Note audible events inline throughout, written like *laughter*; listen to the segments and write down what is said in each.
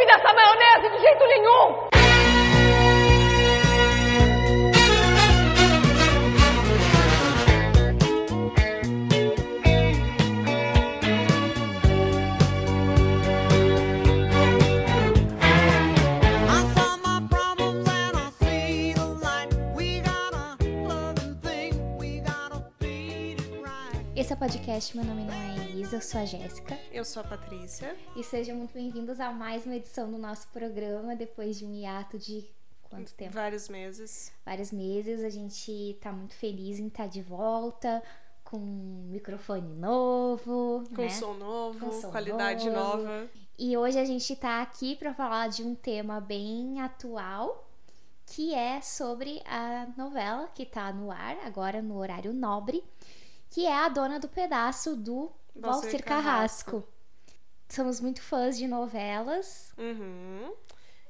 come dessa maionese de jeito nenhum! Esse é o podcast, meu nome não é Eu sou a Jéssica. Eu sou a Patrícia. E sejam muito bem-vindos a mais uma edição do nosso programa, depois de um hiato de quanto tempo? Vários meses. Vários meses. A gente tá muito feliz em estar de volta, com um microfone novo, Com né? som novo, Com som qualidade novo. nova. E hoje a gente tá aqui para falar de um tema bem atual, que é sobre a novela que tá no ar agora no horário nobre, que é a Dona do Pedaço do Valcir Valcir Carrasco. Somos muito fãs de novelas. Uhum.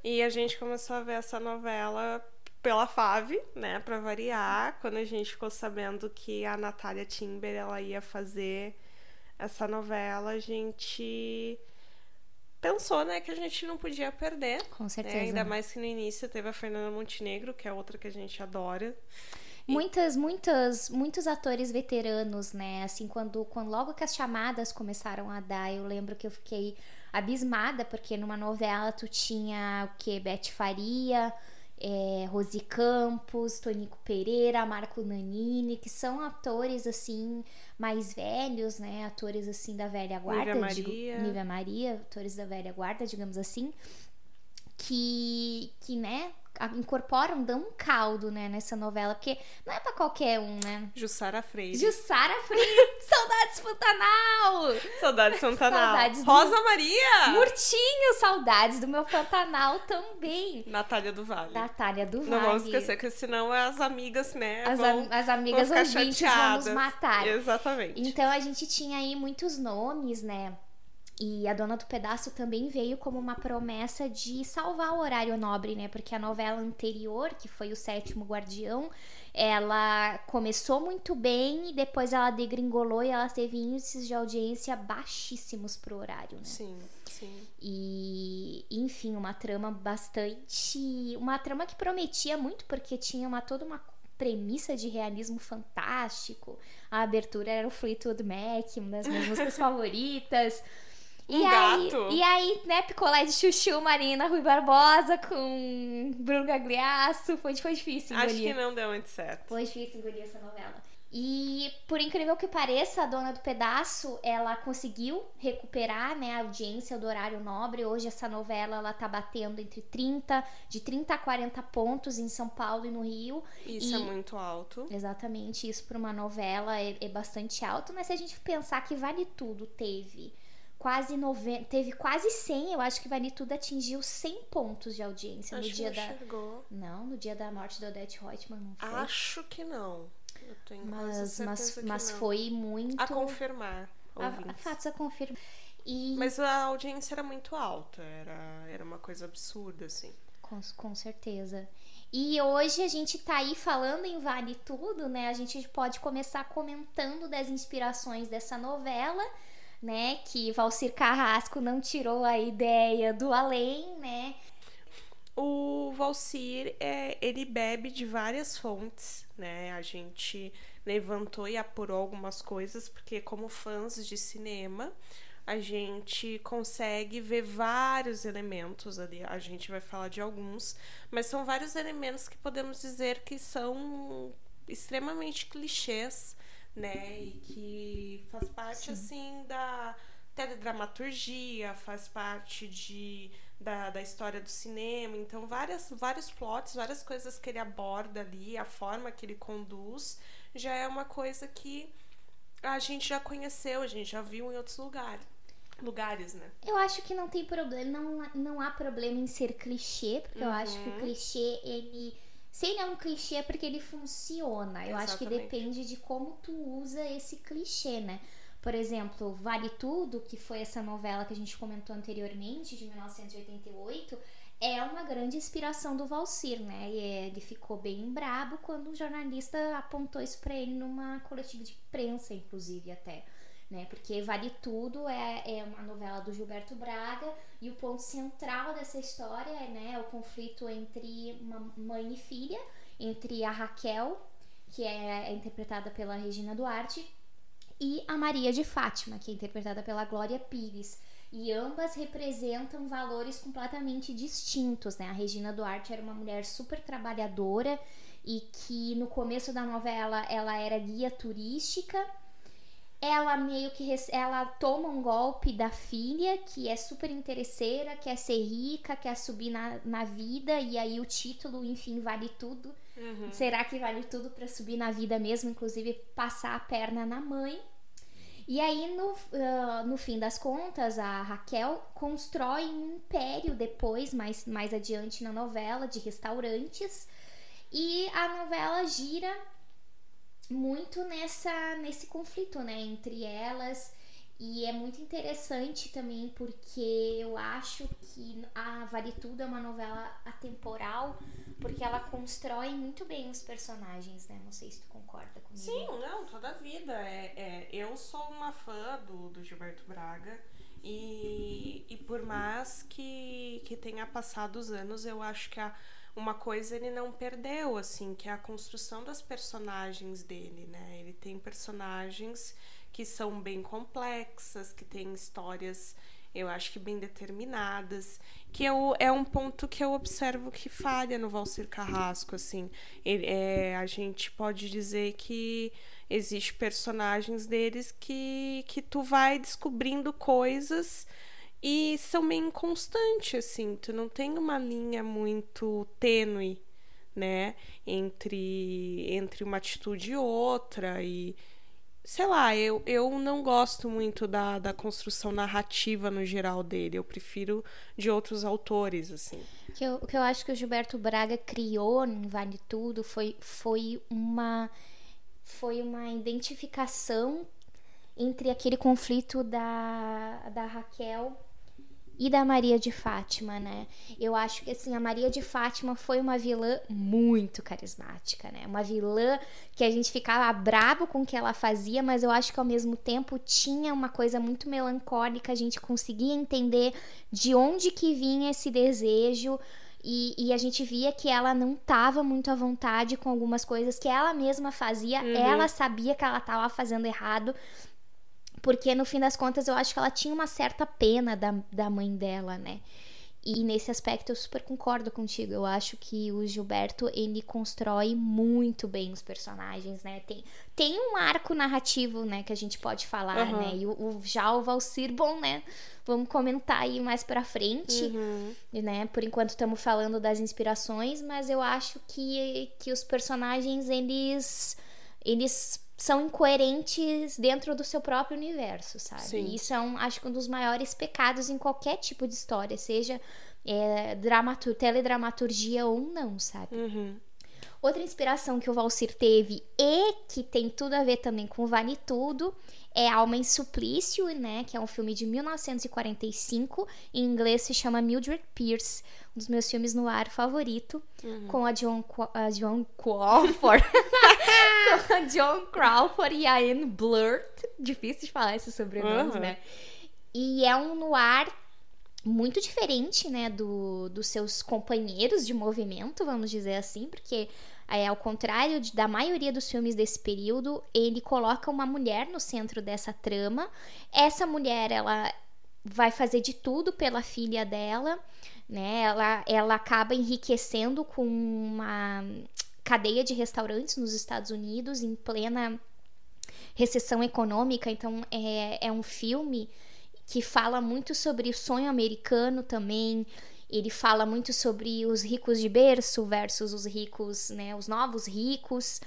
E a gente começou a ver essa novela pela Fave, né, pra variar, quando a gente ficou sabendo que a Natália Timber ela ia fazer essa novela, a gente pensou, né, que a gente não podia perder. Com né? certeza. Ainda mais que no início teve a Fernanda Montenegro, que é outra que a gente adora. Muitas, muitas, muitos atores veteranos, né? Assim, quando, quando logo que as chamadas começaram a dar, eu lembro que eu fiquei abismada, porque numa novela tu tinha o que? Beth Faria, é, Rose Campos, Tonico Pereira, Marco Nanini, que são atores assim mais velhos, né? Atores assim da velha guarda, Nívia digo- Maria. Nívia Maria, atores da velha guarda, digamos assim, que, que né, incorporam, dão um caldo, né, nessa novela, porque não é pra qualquer um, né? Jussara Freire. Jussara Freire, *laughs* saudades Pantanal! Saudades Pantanal. Saudades do- Rosa Maria! Murtinho, saudades do meu Pantanal também. Natália do Vale. Natália do Não vamos Vale. esquecer que senão as amigas, né, As, vão, as amigas vão ouvintes vão chateadas. nos matar. Exatamente. Então a gente tinha aí muitos nomes, né? E a Dona do Pedaço também veio como uma promessa de salvar o horário nobre, né? Porque a novela anterior, que foi o Sétimo Guardião, ela começou muito bem e depois ela degringolou e ela teve índices de audiência baixíssimos pro horário, né? Sim, sim. E, enfim, uma trama bastante. Uma trama que prometia muito, porque tinha uma, toda uma premissa de realismo fantástico. A abertura era o Fleetwood Mac, uma das minhas músicas *laughs* favoritas. E Um aí, gato. e aí, né, picolé de chuchu, Marina Rui Barbosa com Bruno Gagliasso. Foi, foi difícil Acho engolir. que não deu muito certo. Foi difícil engolir essa novela. E por incrível que pareça, a dona do pedaço, ela conseguiu recuperar, né, a audiência do horário nobre. Hoje essa novela ela tá batendo entre 30, de 30 a 40 pontos em São Paulo e no Rio. Isso E- é muito alto. Exatamente, isso para uma novela é, é bastante alto, mas se a gente pensar que Vale Tudo teve quase 90, teve quase 100, eu acho que Vale Tudo atingiu 100 pontos de audiência Acho no dia da chegou. Não, no dia da morte da Odete Reutemann, não foi. Acho que não. Eu tenho Mas, mas, mas foi muito. A confirmar, a- a fatos a confirmar. E Mas a audiência era muito alta. Era, era uma coisa absurda, assim. com, com certeza. E hoje a gente tá aí falando em Vale Tudo, né? A gente pode começar comentando das inspirações dessa novela, né? Que Valcir Carrasco não tirou a ideia do além, né? O Valcir, é, ele bebe de várias fontes, né? A gente levantou e apurou algumas coisas, porque como fãs de cinema, a gente consegue ver vários elementos ali. A gente vai falar de alguns, mas são vários elementos que podemos dizer que são extremamente clichês, né? E que faz parte, assim, da teledramaturgia, faz parte de da, da história do cinema. Então, várias, vários plots, várias coisas que ele aborda ali, a forma que ele conduz, já é uma coisa que a gente já conheceu, a gente já viu em outros lugares. Lugares, né? Eu acho que não tem problema, não, não há problema em ser clichê, porque eu acho que o Uhum. clichê, ele. Se ele é um clichê é porque ele funciona. Eu acho que depende de como tu usa esse clichê, né? Por exemplo, Vale Tudo, que foi essa novela que a gente comentou anteriormente, de 1988, é uma grande inspiração do Valcir, né? E ele ficou bem brabo quando um jornalista apontou isso pra ele numa coletiva de imprensa, inclusive, até. Né? Porque Vale Tudo é, é uma novela do Gilberto Braga e o ponto central dessa história é, né, o conflito entre uma mãe e filha, entre a Raquel, que é, é interpretada pela Regina Duarte, e a Maria de Fátima, que é interpretada pela Glória Pires. E ambas representam valores completamente distintos, né? A Regina Duarte era uma mulher super trabalhadora e que no começo da novela ela era guia turística. Ela meio que ela toma um golpe da filha, que é super interesseira, quer ser rica, quer subir na, na vida, e aí o título, enfim, vale tudo. Será que vale tudo pra subir na vida mesmo, inclusive passar a perna na mãe? E aí, no, ah, no fim das contas, a Raquel constrói um império depois, mais, mais adiante na novela, de restaurantes. E a novela gira muito nessa nesse conflito, né, entre elas. E é muito interessante também porque eu acho que a Vale Tudo é uma novela atemporal, porque ela constrói muito bem os personagens, né? Não sei se tu concorda comigo. Sim, não, toda a vida. É, é, eu sou uma fã do, do Gilberto Braga e, e por mais que, que tenha passado os anos, eu acho que a, uma coisa ele não perdeu, assim, que é a construção das personagens dele, né? Ele tem personagens que são bem complexas, que têm histórias, eu acho que bem determinadas, que eu, é um ponto que eu observo que falha no Valcir Carrasco, assim. Ele, é, a gente pode dizer que existe personagens deles que, que tu vai descobrindo coisas e são meio inconstantes, assim. Tu não tem uma linha muito tênue, né? Entre, entre uma atitude e outra e sei lá, eu, eu não gosto muito da, da construção narrativa no geral dele. Eu prefiro de outros autores, assim. O que eu, que eu acho que o Gilberto Braga criou em Vale Tudo foi, foi uma foi uma identificação entre aquele conflito da, da Raquel e da Maria de Fátima, né? Eu acho que assim, a Maria de Fátima foi uma vilã muito carismática, né? Uma vilã que a gente ficava brabo com o que ela fazia, mas eu acho que ao mesmo tempo tinha uma coisa muito melancólica, a gente conseguia entender de onde que vinha esse desejo. E, e a gente via que ela não estava muito à vontade com algumas coisas que ela mesma fazia. Ela sabia que ela estava fazendo errado, porque no fim das contas eu acho que ela tinha uma certa pena da, da mãe dela, né? E nesse aspecto eu super concordo contigo. Eu acho que o Gilberto ele constrói muito bem os personagens, né? Tem, tem um arco narrativo, né, que a gente pode falar, Aham. né? E o, o- já o Valcir, bom, né? Vamos comentar aí mais pra frente, Uhum. né? Por enquanto estamos falando das inspirações, mas eu acho que, que os personagens eles eles são incoerentes dentro do seu próprio universo, sabe? Sim. E Isso é um, acho que um dos maiores pecados em qualquer tipo de história, seja é, dramatur teledramaturgia ou não, sabe? Uhum. Outra inspiração que o Valcir teve e que tem tudo a ver também com Vale Tudo é Alma em Suplício, né? Que é um filme de 1945. Em inglês se chama Mildred Pierce, um dos meus filmes no ar favorito, com a John, a John Crawford. *laughs* *laughs* com a John Crawford e a Anne Blurt. Difícil de falar esses sobrenomes, Aham. né? E é um noir muito diferente, né, do, dos seus companheiros de movimento, vamos dizer assim, porque é, ao contrário de- da maioria dos filmes desse período, ele coloca uma mulher no centro dessa trama. Essa mulher, ela vai fazer de tudo pela filha dela, né? Ela, ela acaba enriquecendo com uma cadeia de restaurantes nos Estados Unidos em plena recessão econômica. Então é, é um filme que fala muito sobre o sonho americano também. Ele fala muito sobre os ricos de berço versus os ricos, né, os novos ricos.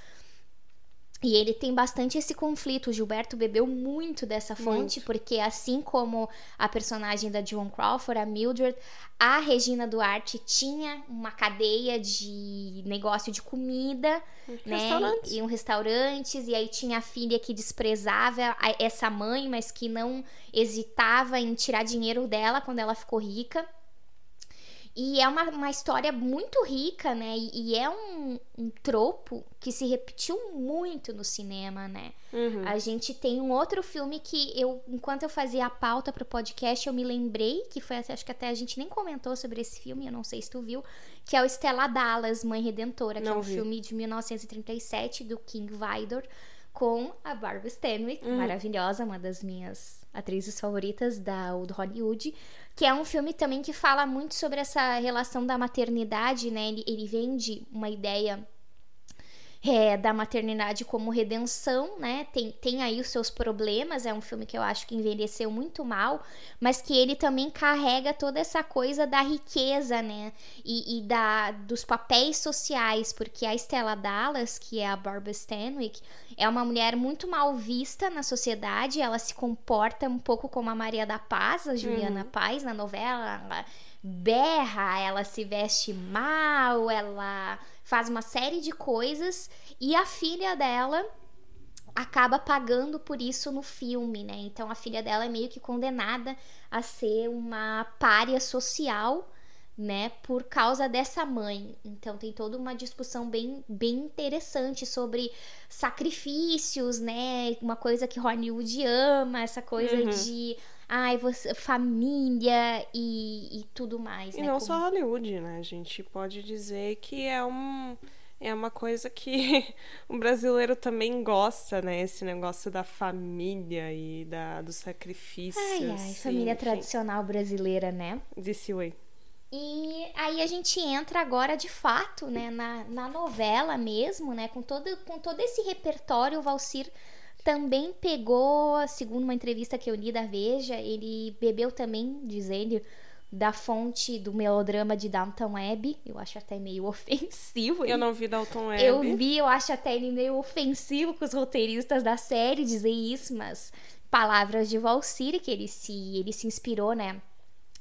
E ele tem bastante esse conflito. O Gilberto bebeu muito dessa fonte, Muito. porque assim como a personagem da Joan Crawford, a Mildred, a Regina Duarte tinha uma cadeia de negócio de comida, né? Restaurantes. E um restaurantes, e aí tinha a filha que desprezava essa mãe, mas que não hesitava em tirar dinheiro dela quando ela ficou rica. E é uma, uma história muito rica, né? E, e é um, um tropo que se repetiu muito no cinema, né? A gente tem um outro filme que eu, enquanto eu fazia a pauta pro podcast, eu me lembrei, que foi, acho que até a gente nem comentou sobre esse filme, eu não sei se tu viu, que é o Stella Dallas, Mãe Redentora, que é Não um vi. filme de 1937 do King Vidor com a Barbara Stanwyck, maravilhosa, uma das minhas atrizes favoritas da do Hollywood, que é um filme também que fala muito sobre essa relação da maternidade, né? Ele, ele vende uma ideia é, da maternidade como redenção, né? Tem, tem aí os seus problemas, é um filme que eu acho que envelheceu muito mal, mas que ele também carrega toda essa coisa da riqueza, né? E, e da, dos papéis sociais, porque a Stella Dallas, que é a Barbara Stanwyck, é uma mulher muito mal vista na sociedade, ela se comporta um pouco como a Maria da Paz, a Juliana Paz na novela, ela berra, ela se veste mal, ela faz uma série de coisas e a filha dela acaba pagando por isso no filme, né? Então a filha dela é meio que condenada a ser uma pária social, né? Por causa dessa mãe. Então tem toda uma discussão bem, bem interessante sobre sacrifícios, né? Uma coisa que Hollywood ama, essa coisa de ai, você, família e, e tudo mais, E né? não Como- só Hollywood, né? A gente pode dizer que é um é uma coisa que *laughs* o brasileiro também gosta, né? Esse negócio da família e da, dos sacrifícios. Ai, ai, e, família enfim, tradicional brasileira, né? Desse way. E aí a gente entra agora de fato, né, na, na novela mesmo, né, com todo, com todo esse repertório, o Valcir também pegou, segundo uma entrevista que eu li da Veja, ele bebeu também, diz ele, da fonte do melodrama de Downton Abbey, eu acho até meio *laughs* ofensivo. Eu não vi Dalton Webb. Eu vi, eu acho até ele meio ofensivo com os roteiristas da série dizer isso, mas palavras de Valcir, que ele se, ele se inspirou, né?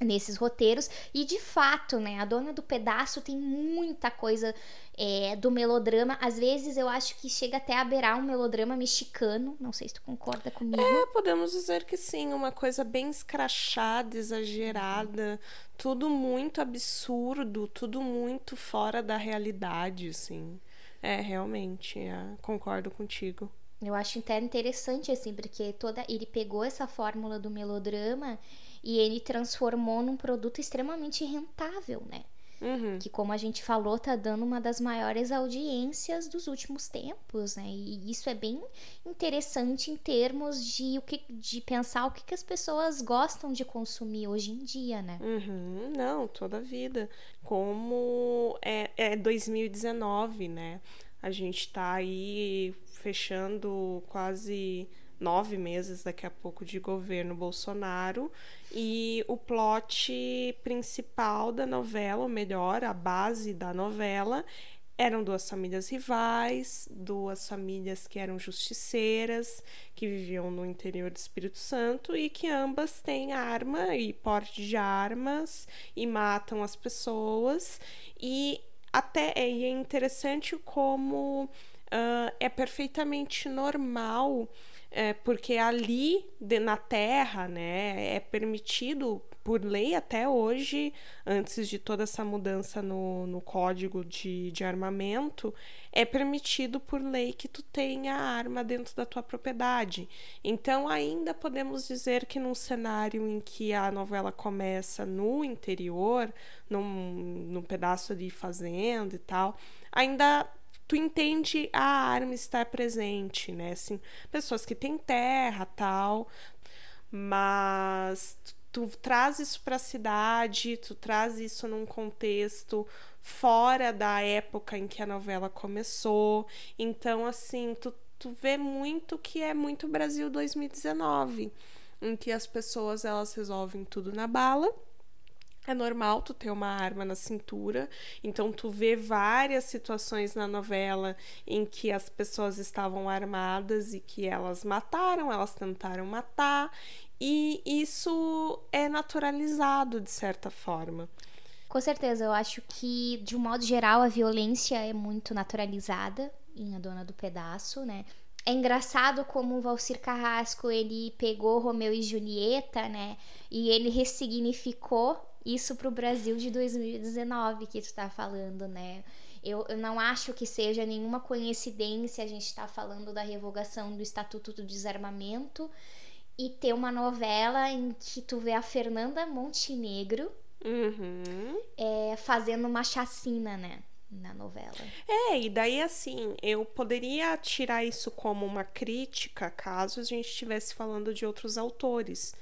Nesses roteiros, e de fato, né? A dona do pedaço tem muita coisa é, do melodrama. Às vezes eu acho que chega até a beirar um melodrama mexicano. Não sei se tu concorda comigo. É, podemos dizer que sim, uma coisa bem escrachada, exagerada, tudo muito absurdo, tudo muito fora da realidade, assim. É, realmente, é, concordo contigo. Eu acho até interessante, assim, porque toda ele pegou essa fórmula do melodrama e ele transformou num produto extremamente rentável, né? Uhum. Que, como a gente falou, tá dando uma das maiores audiências dos últimos tempos, né? E isso é bem interessante em termos de, o que, de pensar o que, que as pessoas gostam de consumir hoje em dia, né? Uhum, não, toda a vida. Como é, é 2019, né? A gente tá aí fechando quase nove meses daqui a pouco de governo Bolsonaro e o plot principal da novela, ou melhor, a base da novela, eram duas famílias rivais, duas famílias que eram justiceiras, que viviam no interior do Espírito Santo e que ambas têm arma e porte de armas e matam as pessoas. E até é, interessante como ah, é perfeitamente normal é, porque ali de- na terra, né, é permitido por lei até hoje, antes de toda essa mudança no, no código de, de armamento, é permitido por lei que tu tenha arma dentro da tua propriedade. Então, ainda podemos dizer que num cenário em que a novela começa no interior, num, num pedaço de fazenda e tal, ainda tu entende a arma estar presente, né? Assim, pessoas que têm terra, tal, mas tu, traz isso para a cidade, tu traz isso num contexto fora da época em que a novela começou. Então, assim, tu, tu vê muito que é muito Brasil 2019, em que as pessoas elas resolvem tudo na bala. É normal tu ter uma arma na cintura, então tu vê várias situações na novela em que as pessoas estavam armadas e que elas mataram, elas tentaram matar, e isso é naturalizado de certa forma. Com certeza, eu acho que, de um modo geral, a violência é muito naturalizada em A Dona do Pedaço, né? É engraçado como o Valcir Carrasco, ele pegou Romeu e Julieta, né? E ele ressignificou isso pro Brasil de 2019 que tu tá falando, né? Eu, eu não acho que seja nenhuma coincidência a gente estar falando da revogação do Estatuto do Desarmamento e ter uma novela em que tu vê a Fernanda Montenegro Uhum. é, fazendo uma chacina, né? Na novela. É, e daí assim, eu poderia tirar isso como uma crítica caso a gente estivesse falando de outros autores.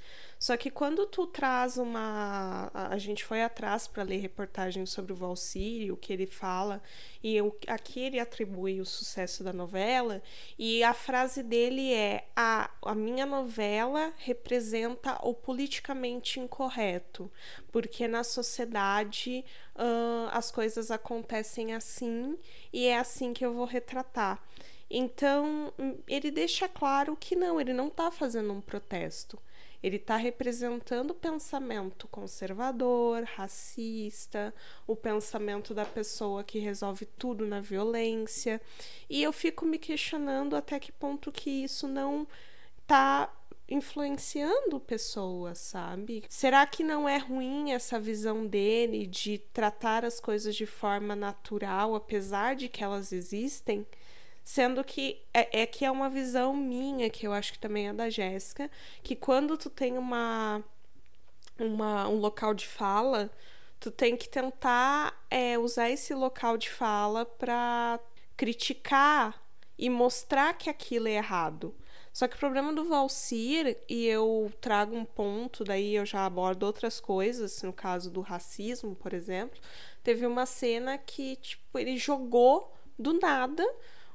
Só que quando tu traz uma. A gente foi atrás para ler reportagens sobre o Valsírio, o que ele fala, e eu, aqui ele atribui o sucesso da novela, e a frase dele é: a, a minha novela representa o politicamente incorreto, porque na sociedade ahn, as coisas acontecem assim e é assim que eu vou retratar. Então, hum, ele deixa claro que não, ele não está fazendo um protesto. Ele está representando o pensamento conservador, racista, o pensamento da pessoa que resolve tudo na violência. E eu fico me questionando até que ponto que isso não está influenciando pessoas, sabe? Será que não é ruim essa visão dele de tratar as coisas de forma natural, apesar de que elas existem? Sendo que é, é que é uma visão minha, que eu acho que também é da Jéssica, que quando tu tem uma, uma um local de fala, tu tem que tentar é, usar esse local de fala para criticar e mostrar que aquilo é errado. Só que o problema do Valsir, e eu trago um ponto, daí eu já abordo outras coisas, no caso do racismo, por exemplo, teve uma cena que, tipo, ele jogou do nada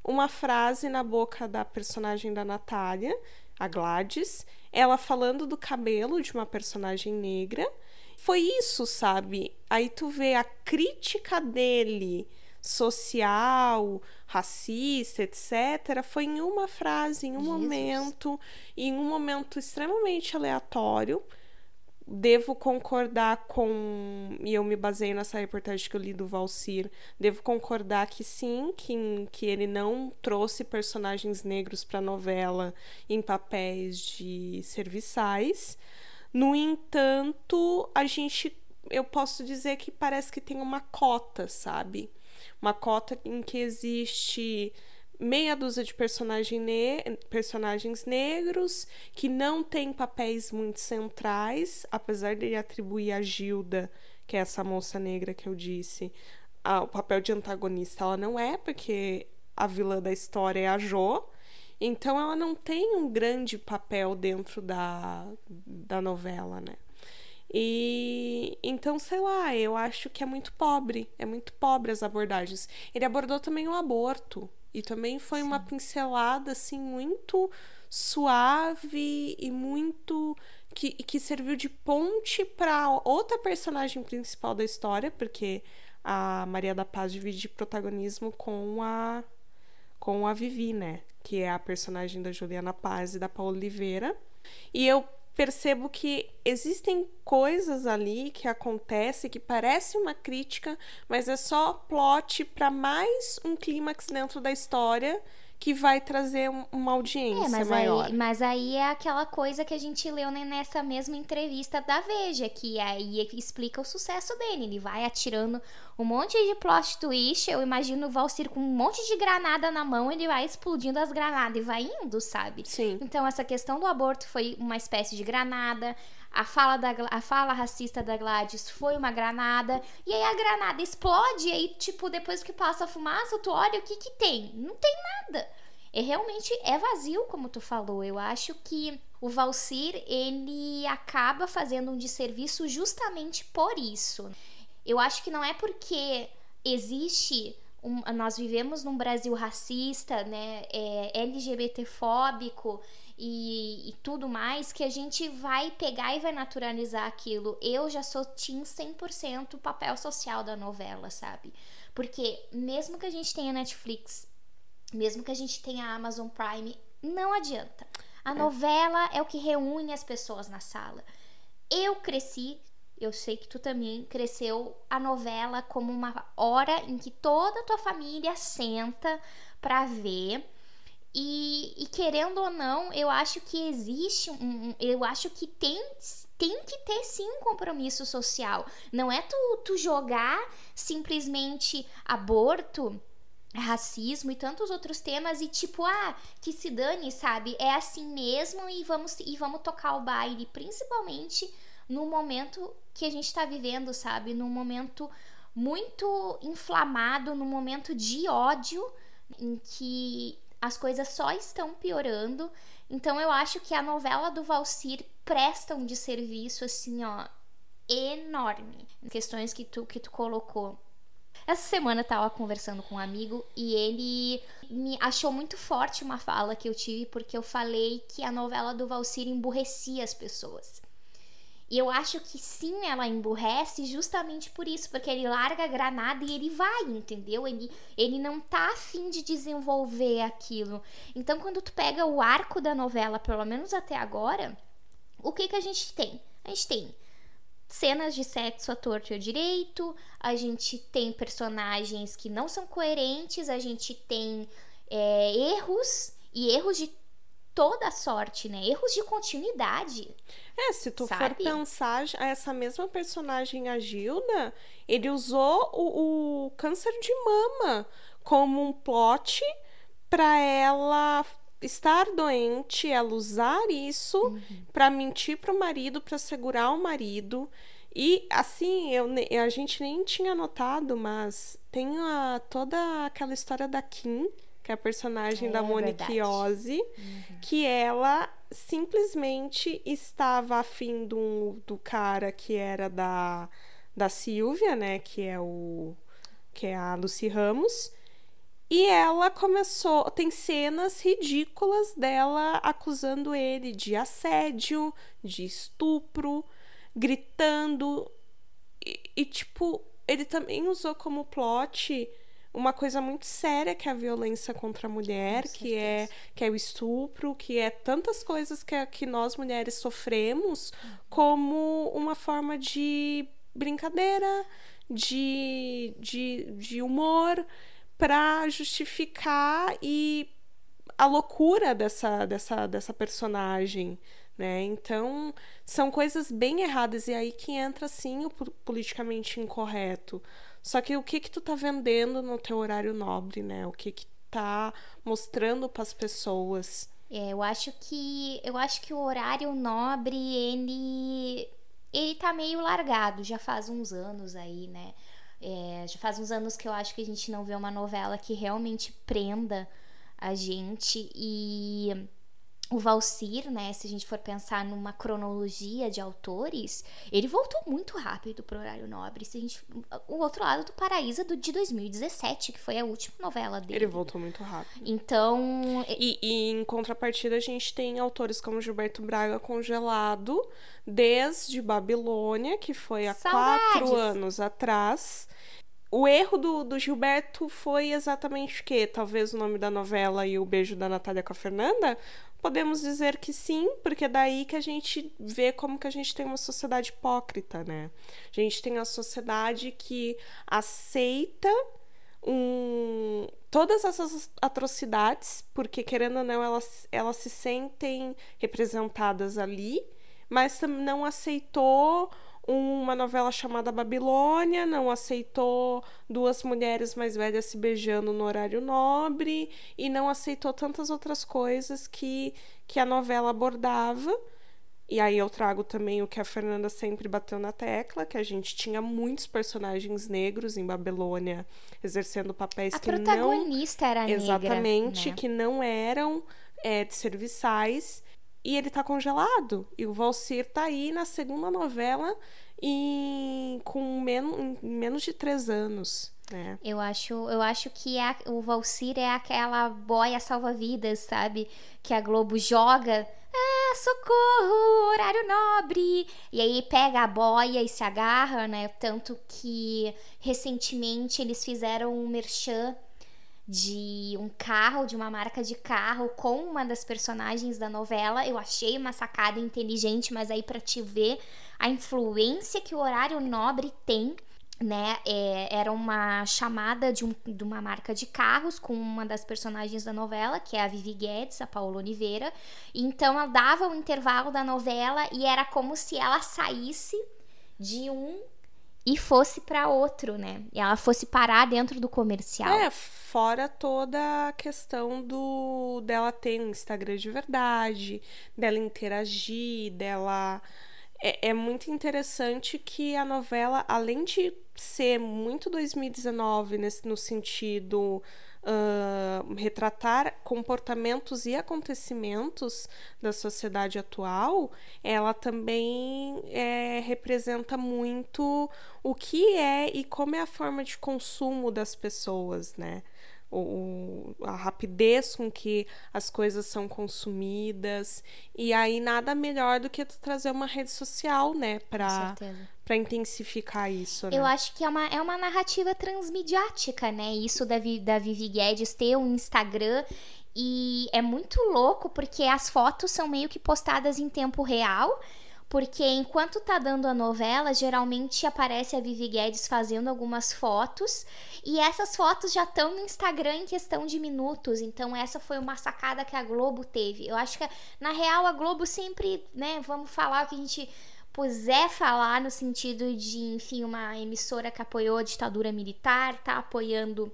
uma frase na boca da personagem da Natália, a Gladys, ela falando do cabelo de uma personagem negra. Foi isso, sabe? Aí tu vê a crítica dele social, racista, etc., foi em uma frase, em um Jesus. momento, em um momento extremamente aleatório. Devo concordar com. E eu me baseio nessa reportagem que eu li do Valsir. Devo concordar que sim, que, que ele não trouxe personagens negros para a novela em papéis de serviçais. No entanto, a gente. Eu posso dizer que parece que tem uma cota, sabe? Uma cota em que existe meia dúzia de personagem ne- personagens negros que não têm papéis muito centrais, apesar dele atribuir a Gilda, que é essa moça negra que eu disse, o papel de antagonista. Ela não é, porque a vilã da história é a Jo. Então ela não tem um grande papel dentro da, da novela, né? E então, sei lá, eu acho que é muito pobre, é muito pobre as abordagens. Ele abordou também o aborto e também foi uma pincelada assim muito suave e muito que, que serviu de ponte para outra personagem principal da história, porque a Maria da Paz divide protagonismo com a com a Vivi, né? Que é a personagem da Juliana Paz e da Paula Oliveira. E eu percebo que existem coisas ali que acontecem que parece uma crítica, mas é só plot para mais um clímax dentro da história que vai trazer um- uma audiência É, mas maior. aí, mas aí é aquela coisa que a gente leu né, nessa mesma entrevista da Veja, que aí explica o sucesso dele. Ele vai atirando um monte de plot twist. Eu imagino o Valcir com um monte de granada na mão, ele vai explodindo as granadas e vai indo, sabe? Sim. Então, essa questão do aborto foi uma espécie de granada. A fala, da, a fala racista da Gladys foi uma granada. E aí a granada explode. E aí, tipo, depois que passa a fumaça, tu olha o que que tem. Não tem nada. É realmente é vazio, como tu falou. Eu acho que o Valcir, ele acaba fazendo um desserviço justamente por isso. Eu acho que não é porque existe um- nós vivemos num Brasil racista, né, é, LGBTfóbico e, e tudo mais, que a gente vai pegar e vai naturalizar aquilo. Eu já sou team 100% o papel social da novela, sabe? Porque mesmo que a gente tenha Netflix, mesmo que a gente tenha Amazon Prime, não adianta. A novela é o que reúne as pessoas na sala. Eu cresci, eu sei que tu também cresceu a novela como uma hora em que toda a tua família senta pra ver. E, e querendo ou não, eu acho que existe um. Eu acho que tem tem que ter sim um compromisso social. Não é tu, tu jogar simplesmente aborto, racismo e tantos outros temas e tipo, ah, que se dane, sabe? É assim mesmo e vamos e vamos tocar o baile, principalmente no momento que a gente tá vivendo, sabe? Num momento muito inflamado, num momento de ódio em que as coisas só estão piorando. Então eu acho que a novela do Valcir presta um de serviço assim, ó, enorme. Questões que tu que tu colocou. Essa semana eu tava conversando com um amigo e ele me achou muito forte uma fala que eu tive porque eu falei que a novela do Valcir emburrecia as pessoas. E eu acho que sim, ela emburrece justamente por isso, porque ele larga a granada e ele vai, entendeu? Ele, ele não tá afim de desenvolver aquilo. Então, quando tu pega o arco da novela, pelo menos até agora, o que que a gente tem? A gente tem cenas de sexo à torto e ao direito, a gente tem personagens que não são coerentes, a gente tem é, erros e erros de toda sorte, né? Erros de continuidade. É, se tu for Sabe? pensar, essa mesma personagem, a Gilda, ele usou o, o câncer de mama como um plot pra ela estar doente, ela usar isso Uhum. pra mentir pro marido, pra segurar o marido. E assim, eu, a gente nem tinha notado, mas tem a, toda aquela história da Kim, que é a personagem É, da Monique. Ozzy, que ela simplesmente estava afim do, do cara que era da, da Silvia, né? Que é o que é a Lucy Ramos. E ela começou. Tem cenas ridículas dela acusando ele de assédio, de estupro, gritando. E, e, tipo, ele também usou como plot uma coisa muito séria que é a violência contra a mulher, que é, que é o estupro, que é tantas coisas que, que nós mulheres sofremos como uma forma de brincadeira, de, de, de humor para justificar e a loucura dessa, dessa, dessa personagem, né? Então, são coisas bem erradas e aí que entra sim o po- politicamente incorreto. Só que o que que tu tá vendendo no teu horário nobre, né? O que que tá mostrando para as pessoas? É, eu acho que eu acho que o horário nobre ele ele tá meio largado já faz uns anos aí, né? É, já faz uns anos que eu acho que a gente não vê uma novela que realmente prenda a gente e o Valcir, né, se a gente for pensar numa cronologia de autores, ele voltou muito rápido pro horário nobre. Se a gente, o outro lado do Paraíso é do de 2017, que foi a última novela dele. Ele voltou muito rápido. Então, E, e em contrapartida, a gente tem autores como Gilberto Braga congelado desde Babilônia, que foi há quatro Saudades. anos atrás. O erro do, do Gilberto foi exatamente o quê? Talvez o nome da novela e o beijo da Natália com a Fernanda? Podemos dizer que sim, porque é daí que a gente vê como que a gente tem uma sociedade hipócrita, né? A gente tem a sociedade que aceita um, todas essas atrocidades, porque querendo ou não, elas, elas se sentem representadas ali, mas não aceitou uma novela chamada Babilônia, não aceitou duas mulheres mais velhas se beijando no horário nobre e não aceitou tantas outras coisas que, que a novela abordava. E aí eu trago também o que a Fernanda sempre bateu na tecla, que a gente tinha muitos personagens negros em Babilônia exercendo papéis a que não protagonista era negra. exatamente né? que não eram é, de serviçais e ele tá congelado e o Valcir tá aí na segunda novela em, com men menos de três anos né Eu acho, eu acho que a- o Valcir é aquela boia salva-vidas, sabe? Que a Globo joga. Ah, socorro, horário nobre! E aí pega a boia e se agarra, né? Tanto que recentemente eles fizeram um merchan de um carro, de uma marca de carro com uma das personagens da novela. Eu achei uma sacada inteligente, mas aí pra te ver a influência que o horário nobre tem né? é, era uma chamada de, um- de uma marca de carros com uma das personagens da novela, que é a Vivi Guedes, a Paola Oliveira. Então ela dava o intervalo da novela e era como se ela saísse de um e fosse para outro, né? E ela fosse parar dentro do comercial. É, fora toda a questão do dela ter um Instagram de verdade, dela interagir, dela. É, é muito interessante que a novela, além de ser muito 2019 nesse, no sentido ah, retratar comportamentos e acontecimentos da sociedade atual, ela também é, representa muito o que é e como é a forma de consumo das pessoas, né? O, a rapidez com que as coisas são consumidas e aí nada melhor do que tu trazer uma rede social, né, para certeza. para intensificar isso, né? Eu acho que é uma, é uma narrativa transmediática, né? Isso da, Vi- da Vivi Guedes ter um Instagram. E é muito louco porque as fotos são meio que postadas em tempo real. Porque enquanto tá dando a novela, geralmente aparece a Vivi Guedes fazendo algumas fotos. E essas fotos já estão no Instagram em questão de minutos. Então, essa foi uma sacada que a Globo teve. Eu acho que, na real, a Globo sempre, né? Vamos falar que a gente puser falar no sentido de, enfim, uma emissora que apoiou a ditadura militar, tá apoiando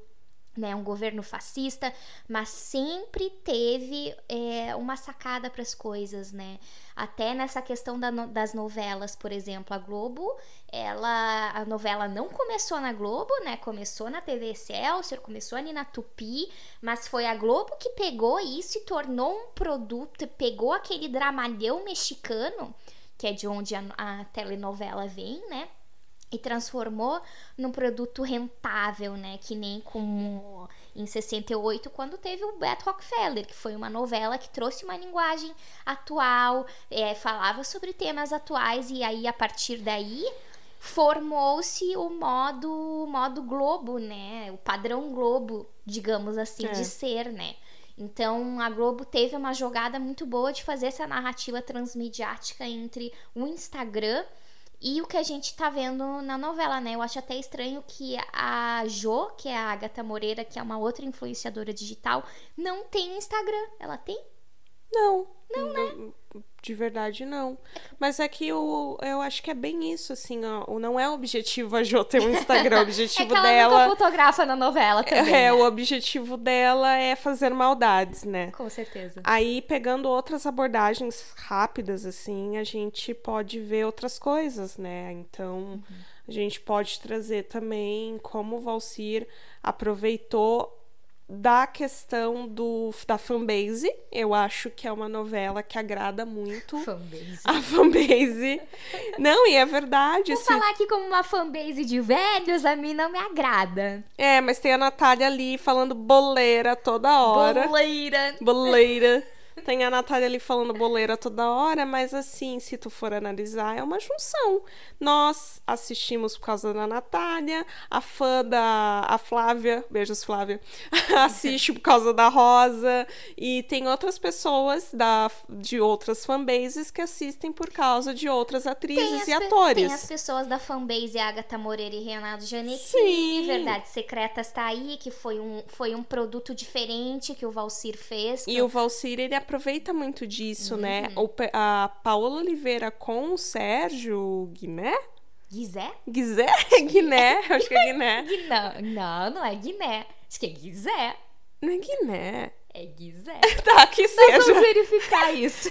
né, um governo fascista, mas sempre teve é, uma sacada para as coisas, né? Até nessa questão da no- das novelas, por exemplo, a Globo, ela a novela não começou na Globo, né? Começou na TV Excelsior, começou ali na Tupi, mas foi a Globo que pegou isso e tornou um produto, pegou aquele dramalhão mexicano, que é de onde a, a telenovela vem, né? E transformou num produto rentável, né? Que nem como em 68, quando teve o Beto Rockefeller, que foi uma novela que trouxe uma linguagem atual, é, falava sobre temas atuais, e aí a partir daí formou-se o modo, modo Globo, né? O padrão Globo, digamos assim, É. de ser, né? Então a Globo teve uma jogada muito boa de fazer essa narrativa transmediática entre o Instagram e o que a gente tá vendo na novela, né? Eu acho até estranho que a Jo, que é a Agatha Moreira, que é uma outra influenciadora digital, não tem Instagram. Ela tem? Não. Não, né? De verdade, não. Mas é que o, eu acho que é bem isso, assim, ó. O não é o objetivo a Jo ter um Instagram. O *laughs* É objetivo que ela dela. nunca fotografa na novela também. É, né? o objetivo dela é fazer maldades, né? Com certeza. Aí, pegando outras abordagens rápidas, assim, a gente pode ver outras coisas, né? Então, a gente pode trazer também como o Valcir aproveitou da questão do, da fanbase. Eu acho que é uma novela que agrada muito Fanbase. a fanbase. Não, e é verdade. Vou assim, falar aqui como uma fanbase de velhos, a mim não me agrada. É, mas tem a Natália ali falando boleira toda hora. Boleira. Boleira. Tem a Natália ali falando boleira toda hora, mas assim, se tu for analisar, é uma junção. Nós assistimos por causa da Natália, a fã da a Flávia, beijos Flávia, *laughs* assiste por causa da Rosa, e tem outras pessoas da, de outras fanbases que assistem por causa de outras atrizes e atores. Tem as pessoas da fanbase Agatha Moreira e Renato Janequini. Sim. Verdades Secretas tá aí, que foi um, foi um produto diferente que o Valcir fez. E o Valcir, ele aproveita muito disso, né? Uhum. O pe- a Paola Oliveira com o Sérgio Guiné? Guizé? Guizé? *laughs* Guiné? Acho que é Guiné. *laughs* Não, não, não é Guiné. Acho que é Guizé. Não é Guiné. É Guizé. *laughs* Tá, que Vamos seja. verificar isso.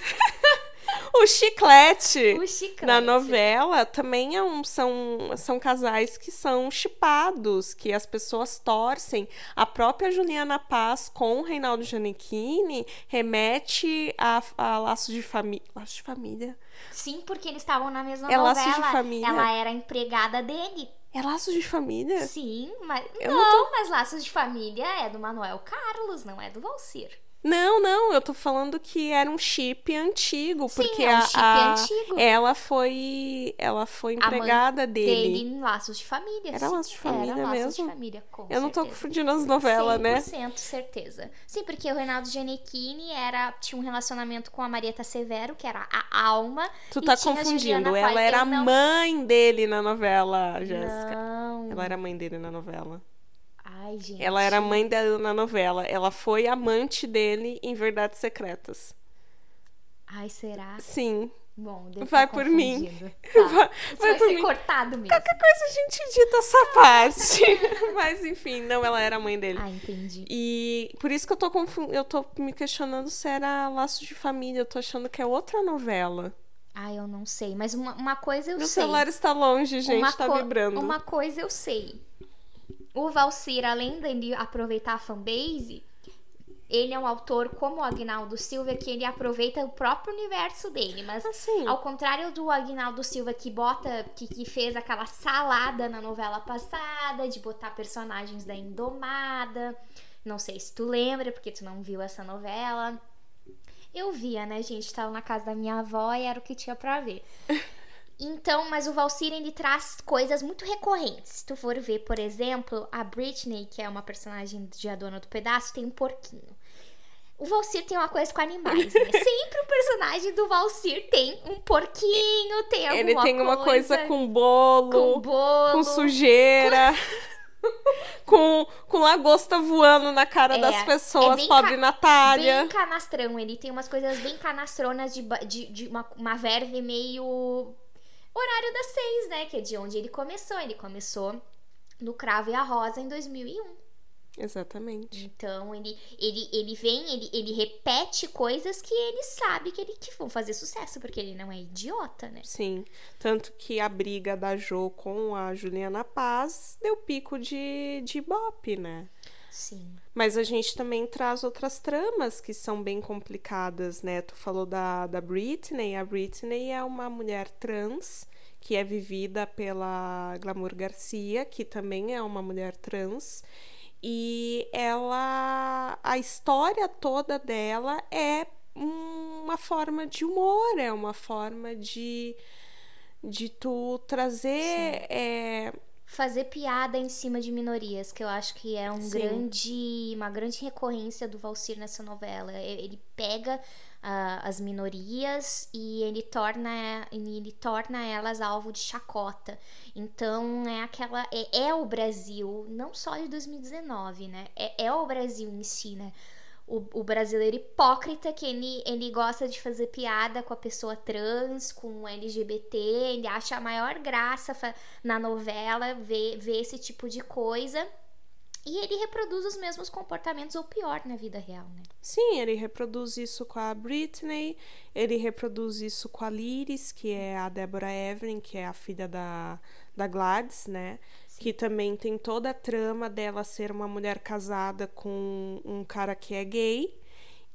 O chiclete. O chiclete. Na novela também é um, são, são casais que são chipados, que as pessoas torcem. A própria Juliana Paz com o Reinaldo Giannichini remete a, a laços de família. Laços de família? Sim, porque eles estavam na mesma É novela. Laços de Família. Ela era empregada dele. É laços de família? Sim, mas. Eu não, não mas Laços de Família é do Manuel Carlos, não é do Valcir. Não, não, eu tô falando que era um chip antigo, Sim, porque é um a, chip a- antigo. ela foi ela foi A empregada dele. Dele em Laços de Família. Era. Laços de Família Era Laços mesmo? de Família, com Eu não tô certeza. confundindo as novelas, né? 100% certeza. Sim, porque o Reinaldo Giannichini era, tinha um relacionamento com a Marieta Severo, que era a alma. Tu tá a confundindo. Ela Paz. era a não- mãe dele na novela, Jéssica. Não, Ela era a mãe dele na novela. Ai, gente. Ela era a mãe dele na novela. Ela foi amante dele em Verdades Secretas. Ai, será? Sim. Bom, Vai ter por mim. *laughs* Tá. Vai- vai vai por ser mim. cortado mesmo. Qualquer coisa a gente edita essa *laughs* parte. *laughs* Mas enfim, não, ela era a mãe dele. Ah, entendi. E por isso que eu tô, confun... eu tô me questionando se era Laço de Família. Eu tô achando que é outra novela. Ah, eu não sei. Mas uma, uma coisa eu Meu sei. celular está longe, gente, uma tá co- vibrando. Uma coisa eu sei. O Valcir, além dele aproveitar a fanbase, ele é um autor como o Agnaldo Silva que ele aproveita o próprio universo dele. Mas Assim. ao contrário do Agnaldo Silva que bota, que, que fez aquela salada na novela passada, de botar personagens da Indomada. Não sei se tu lembra, porque tu não viu essa novela. Eu via, né, gente? Tava na casa da minha avó e era o que tinha pra ver. *laughs* Então, mas o Valcir ele traz coisas muito recorrentes. Se tu for ver, por exemplo, a Britney, que é uma personagem de A Dona do Pedaço, tem um porquinho. O Valcir tem uma coisa com animais, né? *laughs* Sempre o personagem do Valcir tem um porquinho, tem alguma Ele tem uma coisa com bolo, com com, bolo. sujeira, *laughs* com, com lagosta voando na cara É, das é pessoas, bem pobre ca- Natália. Bem canastrão, ele tem umas coisas bem canastronas de, de, de uma, uma verve meio horário das seis, né? Que é de onde ele começou. Ele começou no Cravo e a Rosa em 2001. Exatamente. Então ele, ele, ele vem, ele, ele repete coisas que ele sabe que, ele, que vão fazer sucesso, porque ele não é idiota, né? Sim. Tanto que a briga da Jo com a Juliana Paz deu pico de, de ibope, né? Sim. Mas a gente também traz outras tramas que são bem complicadas, né? Tu falou da, da Britney. A Britney é uma mulher trans que é vivida pela Glamour Garcia, que também é uma mulher trans. E ela. A história toda dela é uma forma de humor, é uma forma de. De tu trazer. Fazer piada em cima de minorias, que eu acho que é um Sim. grande, uma grande recorrência do Valcir nessa novela. Ele pega ah, as minorias e ele torna, ele torna elas alvo de chacota. Então é aquela. É, é o Brasil, não só de 2019, né? É, é o Brasil em si, né? O, o brasileiro hipócrita que ele, ele gosta de fazer piada com a pessoa trans, com o LGBT, ele acha a maior graça na novela ver, ver esse tipo de coisa. E ele reproduz os mesmos comportamentos, ou pior, na vida real, né? Sim, ele reproduz isso com a Britney, ele reproduz isso com a Liris, que é a Deborah Evelyn, que é a filha da, da Gladys, né? Que também tem toda a trama dela ser uma mulher casada com um cara que é gay.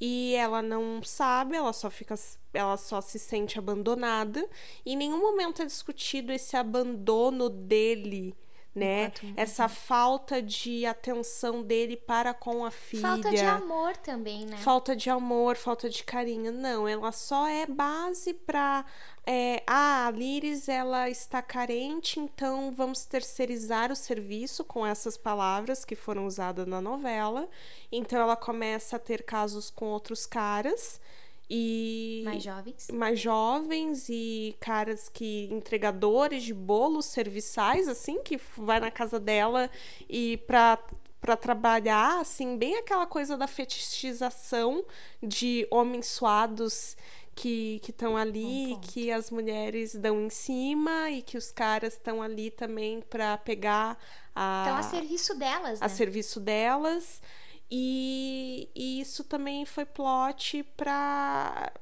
E ela não sabe, ela só fica, ela só se sente abandonada. E em nenhum momento é discutido esse abandono dele, né? Essa falta de atenção dele para com a filha. Falta de amor também, né? Falta de amor, falta de carinho. Não, ela só é base pra. É, ah, a Liris ela está carente, então vamos terceirizar o serviço com essas palavras que foram usadas na novela. Então ela começa a ter casos com outros caras e Mais jovens. mais jovens e caras que entregadores de bolos serviçais assim que vai na casa dela e pra para trabalhar assim bem aquela coisa da fetichização de homens suados que que estão ali ponto. que as mulheres dão em cima e que os caras estão ali também para pegar a Então, a serviço delas, né? a serviço delas. E, e isso também foi plot para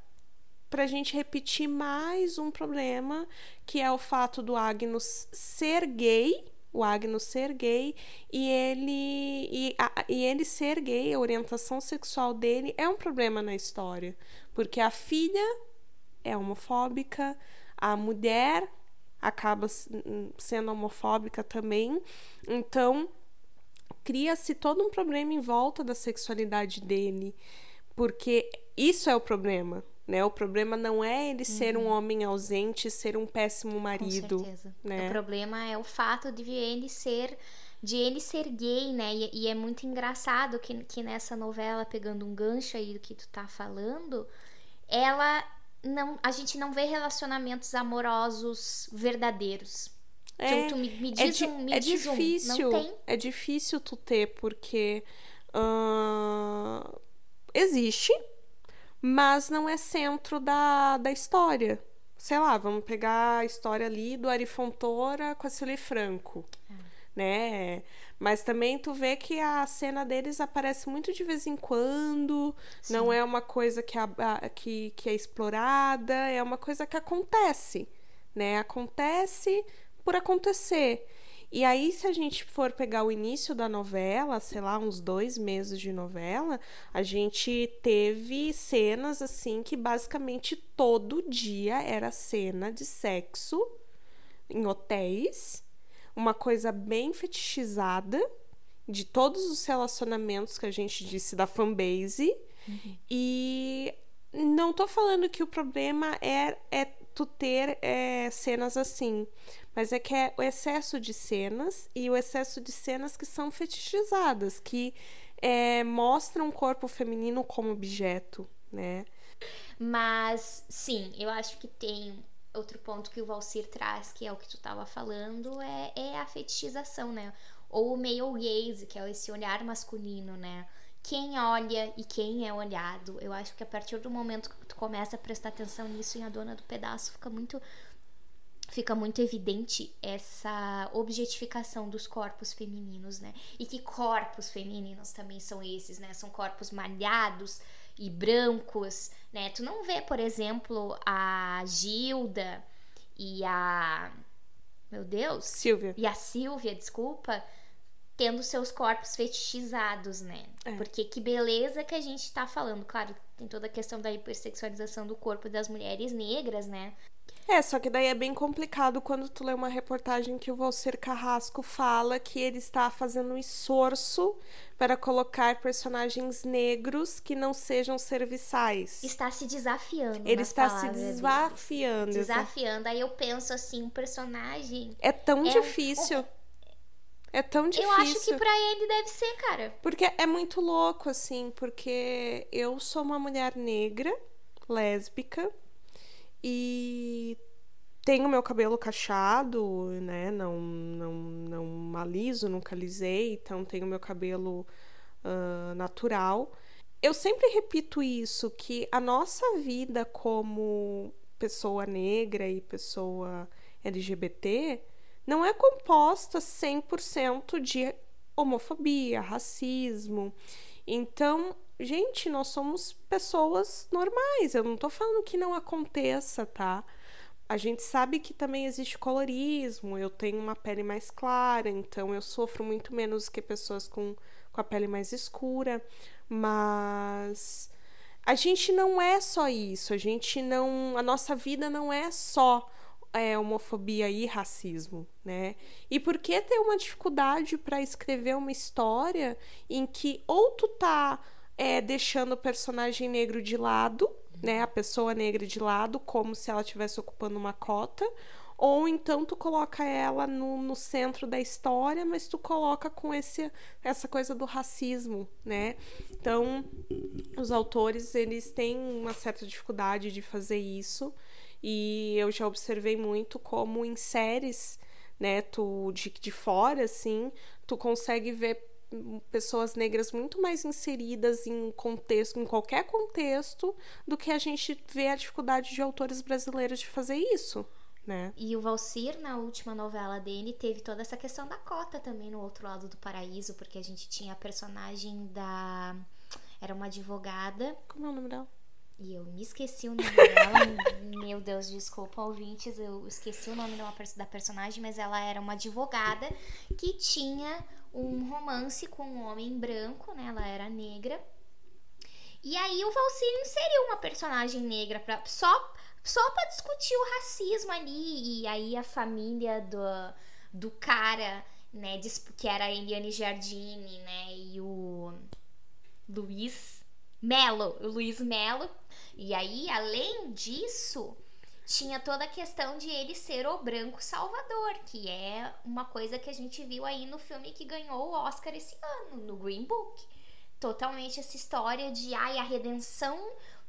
pra gente repetir mais um problema, que é o fato do Agnus ser gay, o Agnus ser gay, e ele e, a- e ele ser gay, a orientação sexual dele é um problema na história, porque a filha é homofóbica, a mulher acaba sendo homofóbica também. Então, cria-se todo um problema em volta da sexualidade dele, porque isso é o problema, né? O problema não é ele ser um homem ausente, ser um péssimo marido, Com certeza. né? O problema é o fato de ele ser de ele ser gay, né? E, e é muito engraçado que, que nessa novela, pegando um gancho aí do que tu tá falando, ela não. A gente não vê relacionamentos amorosos verdadeiros. Tu, tu me, me é, diz di- um, me é diz um. difícil. Não tem? É difícil tu ter, porque ahn, existe, mas não é centro da, da história. Sei lá, vamos pegar a história ali do Ari Fontoura com a Cília Franco, né? Mas também tu vê que a cena deles aparece muito de vez em quando, não é uma coisa que, a- a- que, que é explorada, é uma coisa que acontece, né? Acontece por acontecer. E aí, se a gente for pegar o início da novela, sei lá, uns dois meses de novela, a gente teve cenas assim que basicamente todo dia era cena de sexo em hotéis, uma coisa bem fetichizada de todos os relacionamentos que a gente disse da fanbase. E não tô falando que o problema é, é tu ter é, cenas assim, mas é que é o excesso de cenas e o excesso de cenas que são fetichizadas, que é, mostram o corpo feminino como objeto, né? Mas sim, eu acho que tem outro ponto que o Valcir traz, que é o que tu tava falando, é, é a fetichização, né? Ou o male gaze, que é esse olhar masculino, né? Quem olha e quem é olhado. Eu acho que a partir do momento que tu começa a prestar atenção nisso em A Dona do Pedaço, fica muito fica muito evidente essa objetificação dos corpos femininos, né? E que corpos femininos também são esses, né? São corpos malhados e brancos, né? Tu não vê, por exemplo, a Gilda e a meu Deus, Silvia. e a Silvia, desculpa, tendo seus corpos fetichizados, né? É. Porque que beleza que a gente tá falando. Claro, tem toda a questão da hipersexualização do corpo das mulheres negras, né? É, só que daí é bem complicado quando tu lê uma reportagem que o Valcer Carrasco fala que ele está fazendo um esforço para colocar personagens negros que não sejam serviçais. Está se desafiando. Ele está se desafiando. Desafiando. Aí eu penso assim, um personagem. É tão É um- difícil. É tão difícil. Eu acho que pra ele deve ser, cara. Porque é muito louco, assim, porque eu sou uma mulher negra, lésbica, e tenho meu cabelo cacheado, né? Não, não, não aliso, nunca alisei, então tenho meu cabelo ah, natural. Eu sempre repito isso, que a nossa vida como pessoa negra e pessoa LGBT não é composta 100% de homofobia, racismo. Então, gente, nós somos pessoas normais. Eu não tô falando que não aconteça, tá? A gente sabe que também existe colorismo. Eu tenho uma pele mais clara, então eu sofro muito menos que pessoas com, com a pele mais escura. Mas a gente não é só isso. A gente não. A nossa vida não é só é, homofobia e racismo, né? E por que ter uma dificuldade para escrever uma história em que ou tu tá é, deixando o personagem negro de lado, né? A pessoa negra de lado, como se ela estivesse ocupando uma cota, ou então tu coloca ela no, no centro da história, mas tu coloca com esse, essa coisa do racismo, né? Então, os autores, eles têm uma certa dificuldade de fazer isso, e eu já observei muito como em séries, né, tu de, de fora, assim, tu consegue ver pessoas negras muito mais inseridas em contexto, em qualquer contexto, do que a gente vê a dificuldade de autores brasileiros de fazer isso, né? E o Valcir, na última novela dele, teve toda essa questão da cota também no outro lado do paraíso, porque a gente tinha a personagem da. Era uma advogada. Como é o nome dela? E eu me esqueci o nome dela. *laughs* Meu Deus, desculpa, ouvintes. Eu esqueci o nome da personagem, mas ela era uma advogada que tinha um romance com um homem branco, né? Ela era negra. E aí o Valcir inseriu uma personagem negra pra, só, só pra discutir o racismo ali. E aí a família do, do cara, né? Que era a Eliane Giardini, né? E o Luiz Melo, o Luiz Melo. E aí, além disso, tinha toda a questão de ele ser o branco salvador, que é uma coisa que a gente viu aí no filme que ganhou o Oscar esse ano, no Green Book. Totalmente essa história de ai, a redenção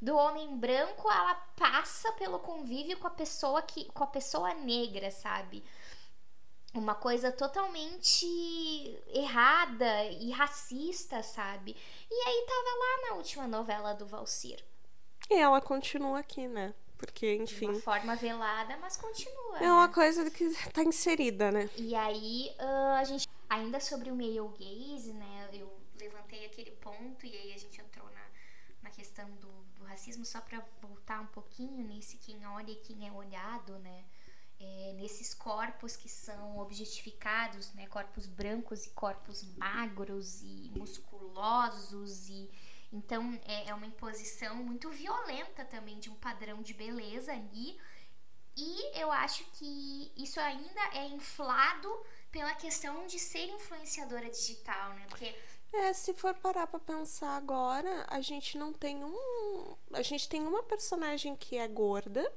do homem branco, ela passa pelo convívio com a pessoa que com a pessoa negra, sabe? uma coisa totalmente errada e racista, sabe? E aí tava lá na última novela do Valcir. E ela continua aqui, né? Porque, De enfim, uma forma velada, mas continua. é uma né? coisa que tá inserida, né? E aí, ah, a gente. Ainda sobre o male gaze, né? Eu levantei aquele ponto e aí a gente entrou na, na questão do, do racismo, só pra voltar um pouquinho nesse quem olha e quem é olhado, né? É, nesses corpos que são objetificados, né? Corpos brancos e corpos magros e musculosos e então é, é uma imposição muito violenta também de um padrão de beleza ali e eu acho que isso ainda é inflado pela questão de ser influenciadora digital, né? Porque É, se for parar pra pensar agora, a gente não tem um. A gente tem uma personagem que é gorda,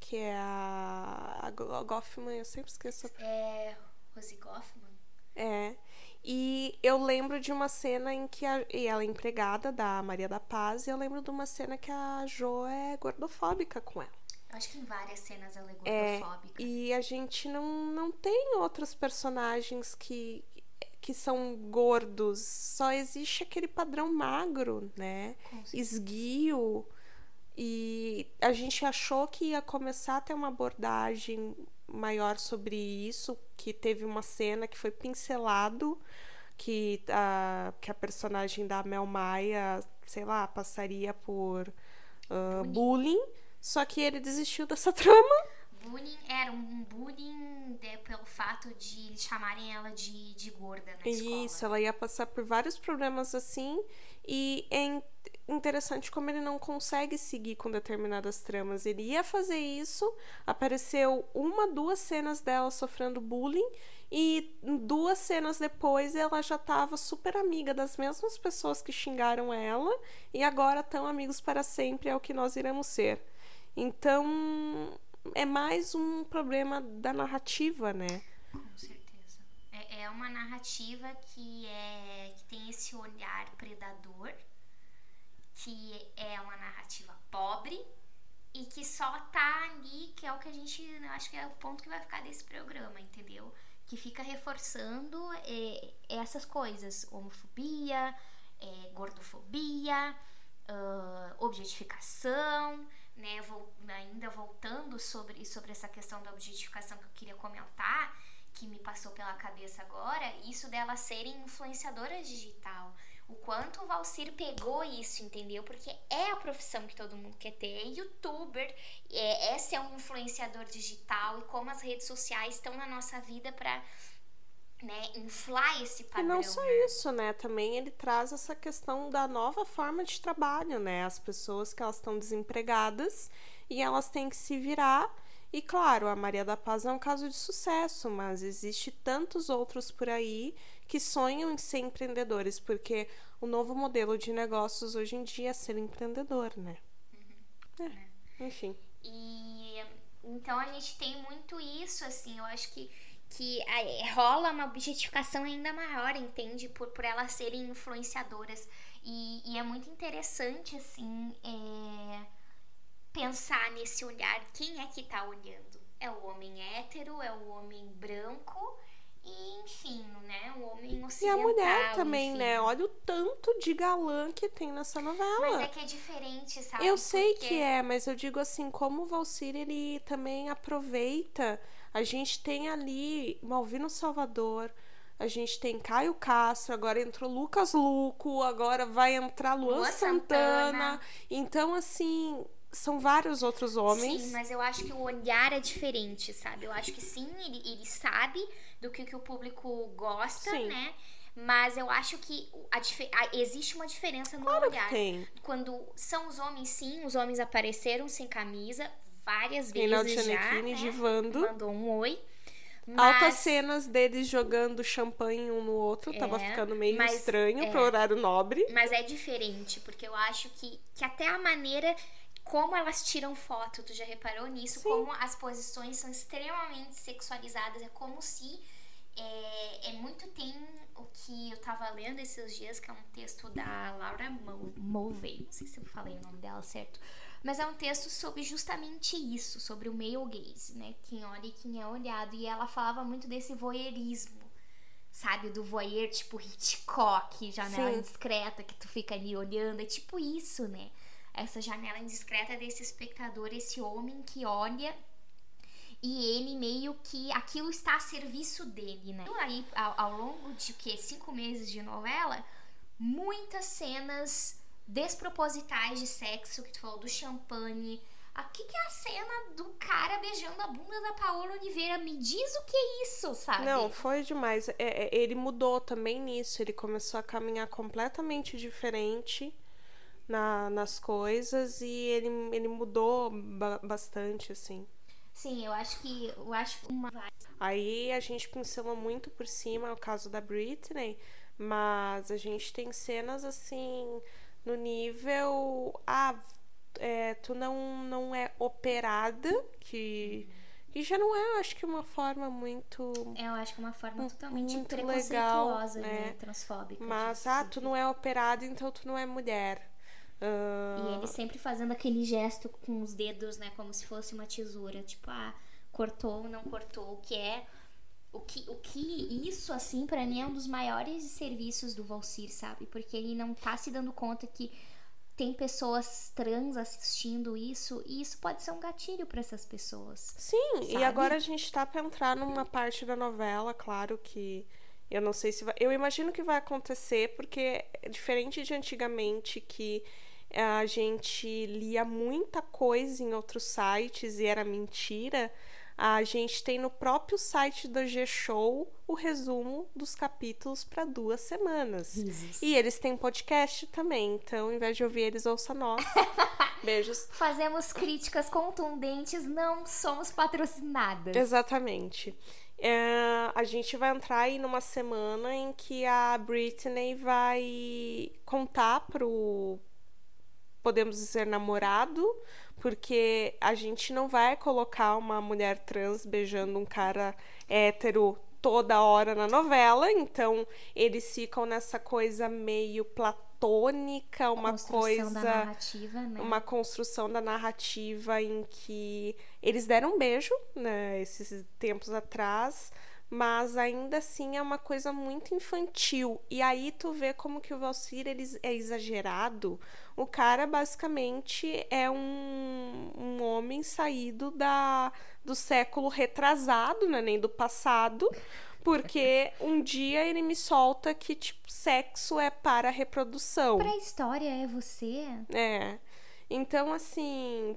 que é a. A Go- Goffman, eu sempre esqueço. é Rose Goffman. É. E eu lembro de uma cena em que a, e ela é empregada da Maria da Paz, e eu lembro de uma cena que a Jo é gordofóbica com ela. Eu acho que em várias cenas ela é É, gordofóbica. e a gente não, não tem outros personagens que, que são gordos. Só existe aquele padrão magro, né? Esguio. E a gente achou que ia começar a ter uma abordagem maior sobre isso, que teve uma cena que foi pincelado, que a, que a personagem da Mel Maia, sei lá, passaria por ah, bullying. Só que ele desistiu dessa *laughs* trama. Bullying era um bullying né, pelo fato de eles chamarem ela de, de gorda na escola. Isso, ela ia passar por vários problemas assim. E é in- interessante como ele não consegue seguir com determinadas tramas. Ele ia fazer isso, apareceu uma, duas cenas dela sofrendo bullying, e duas cenas depois ela já estava super amiga das mesmas pessoas que xingaram ela, e agora tão amigos para sempre, é o que nós iremos ser. Então, é mais um problema da narrativa, né? Com certeza. É, é uma narrativa que, é, que tem esse olhar predador, que é uma narrativa pobre e que só tá ali, que é o que a gente. Eu acho que é o ponto que vai ficar desse programa, entendeu? Que fica reforçando é, essas coisas: homofobia, é, gordofobia, ah, objetificação, né? Vol- ainda voltando sobre, sobre essa questão da objetificação que eu queria comentar, que me passou pela cabeça agora, isso dela serem influenciadoras digital. O quanto o Valcir pegou isso, entendeu? Porque é a profissão que todo mundo quer ter, é youtuber, é, é ser um influenciador digital e como as redes sociais estão na nossa vida pra né, inflar esse E padrão. não só né? isso, né? Também ele traz essa questão da nova forma de trabalho, né? As pessoas que elas estão desempregadas e elas têm que se virar. E claro, a Maria da Paz é um caso de sucesso, mas existe tantos outros por aí que sonham em ser empreendedores, porque o novo modelo de negócios hoje em dia é ser empreendedor, né? É, enfim. E então a gente tem muito isso, assim, eu acho que, que é, rola uma objetificação ainda maior, entende? Por, por elas serem influenciadoras. E, e é muito interessante, assim, é, pensar nesse olhar. Quem é que tá olhando? É o homem hétero, é o homem branco, e enfim, né? O homem E ocidental. a mulher também, enfim. né? Olha o tanto de galã que tem nessa novela. Mas é que é diferente, sabe? Eu sei Porque- que é, mas eu digo assim, como o Valcir, ele também aproveita. A gente tem ali Malvino Salvador, a gente tem Caio Castro, agora entrou Lucas Luco, agora vai entrar Luan Luan Santana. Santana. Então, assim, são vários outros homens. Sim, mas eu acho que o olhar é diferente, sabe? Eu acho que sim, ele, ele sabe do que, que o público gosta, Sim. né? Mas eu acho que a a- existe uma diferença no Claro que olhar. tem. Quando são os homens, sim, os homens apareceram sem camisa várias Reinaldo vezes já, né? divando. Mandou um oi. Altas Mas- cenas deles jogando champanhe um no outro, tava É, ficando meio mas- estranho é. pro horário nobre. Mas é diferente, porque eu acho que, que até a maneira como elas tiram foto, tu já reparou nisso? Sim. Como as posições são extremamente sexualizadas. É como se. É, é muito. Tem o que eu tava lendo esses dias, que é um texto da Laura Mulvey. Não sei se eu falei o nome dela certo. Mas é um texto sobre justamente isso, sobre o male gaze, né? Quem olha e quem é olhado. E ela falava muito desse voyeurismo, sabe? Do voyeur, tipo Hitchcock, janela Sim. indiscreta, que tu fica ali olhando. É tipo isso, né? Essa janela indiscreta desse espectador, esse homem que olha e ele meio que aquilo está a serviço dele, né? Aí, ao, ao longo de que cinco meses de novela, muitas cenas despropositais de sexo, que tu falou do champanhe. Aqui que é a cena do cara beijando a bunda da Paola Oliveira. Me diz o que é isso, sabe? Não, foi demais. É, é, ele mudou também nisso. Ele começou a caminhar completamente diferente na, nas coisas e ele, ele mudou ba- bastante, assim. Sim, eu acho que eu acho uma Aí a gente pincelou muito por cima o caso da Britney, mas a gente tem cenas assim no nível. Ah, é, tu não, não é operada, que, que já não é, eu acho que uma forma muito. eu acho que é uma forma totalmente muito preconceituosa, legal, né? né? Transfóbica. Mas, de- ah, tu não é operada, então tu não é mulher. Ah, E ele sempre fazendo aquele gesto com os dedos, né? Como se fosse uma tesoura. Tipo, ah, cortou ou não cortou. O que é. O que, o que isso, assim, pra mim é um dos maiores serviços do Valcir, sabe? Porque ele não tá se dando conta que tem pessoas trans assistindo isso e isso pode ser um gatilho pra essas pessoas. Sim, Sabe? e agora a gente tá pra entrar numa parte da novela, claro que eu não sei se vai. Eu imagino que vai acontecer, porque é diferente de antigamente que a gente lia muita coisa em outros sites e era mentira. A gente tem no próprio site do G-Show o resumo dos capítulos para duas semanas. Risos. E eles têm podcast também, então, ao invés de ouvir eles, ouça nós. *laughs* Beijos. Fazemos críticas contundentes, não somos patrocinadas. Exatamente. É, a gente vai entrar aí numa semana em que a Britney vai contar pro, podemos dizer, namorado, porque a gente não vai colocar uma mulher trans beijando um cara hétero toda hora na novela, então eles ficam nessa coisa meio platônica, uma Construção coisa da narrativa, né? uma construção da narrativa em que eles deram um beijo, né, esses tempos atrás, mas ainda assim é uma coisa muito infantil. E aí tu vê como que o Valsir ele é exagerado. O cara basicamente é um, um homem saído da, do século retrasado, né, nem do passado. Porque *laughs* um dia ele me solta que, tipo, sexo é para a reprodução. Pra história é você? É. Então, assim.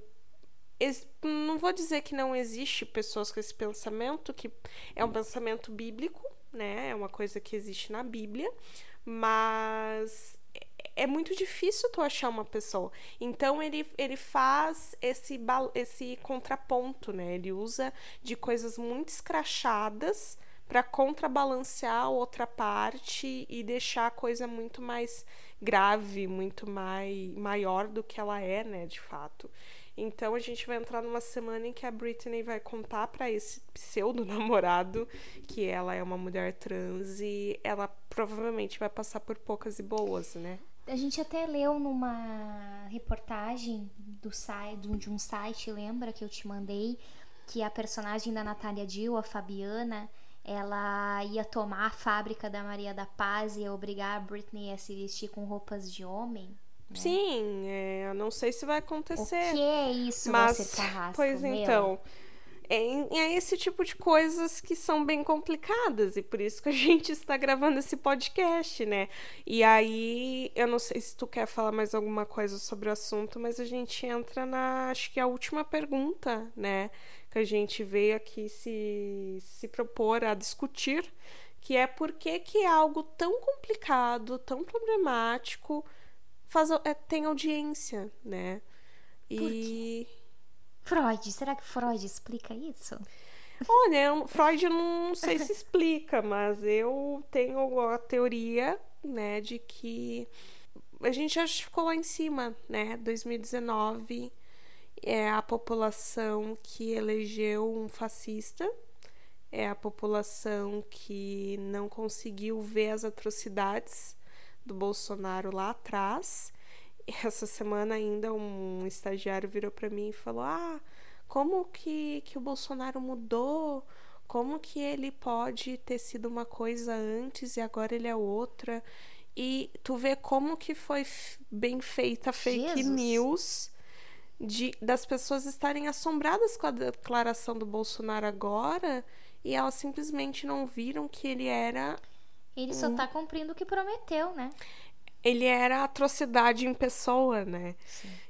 Não vou dizer que não existe pessoas com esse pensamento, que é um pensamento bíblico, né? É uma coisa que existe na Bíblia, mas é- é muito difícil tu achar uma pessoa. Então ele, ele faz esse, esse contraponto, né? Ele usa de coisas muito escrachadas para contrabalancear a outra parte e deixar a coisa muito mais grave, muito mais maior do que ela é, né, de fato. Então a gente vai entrar numa semana em que a Britney vai contar para esse pseudo namorado que ela é uma mulher trans e ela provavelmente vai passar por poucas e boas, né? A gente até leu numa reportagem do site, de um site, lembra que eu te mandei, que a personagem da Natália Dill, a Fabiana, ela ia tomar a fábrica da Maria da Paz e ia obrigar a Britney a se vestir com roupas de homem. Sim, é, eu não sei se vai O acontecer. que é isso, Mas, Valcir Carrasco? pois meu? então, é, é esse tipo de coisas que são bem complicadas e por isso que a *laughs* gente está gravando esse podcast, né? E aí, eu não sei se tu quer falar mais alguma coisa sobre o assunto, mas a gente entra na, acho que é a última pergunta, né? Que a gente veio aqui se, se propor a discutir, que é por que que é algo tão complicado, tão problemático, faz, é, tem audiência, né? E... Freud, será que Freud explica isso? Olha, eu- Freud eu não sei se explica, mas eu tenho a teoria, né, de que a gente já ficou lá em cima, né? 2019 é a população que elegeu um fascista, é a população que não conseguiu ver as atrocidades do Bolsonaro lá atrás essa semana ainda um estagiário virou para mim e falou: "Ah, como que que o Bolsonaro mudou? Como que ele pode ter sido uma coisa antes e agora ele é outra?" E tu vê como que foi bem feita a fake Jesus. news de, das pessoas estarem assombradas com a declaração do Bolsonaro agora e elas simplesmente não viram que ele era Ele Hum. só tá cumprindo o que prometeu, né? ele era atrocidade em pessoa, né?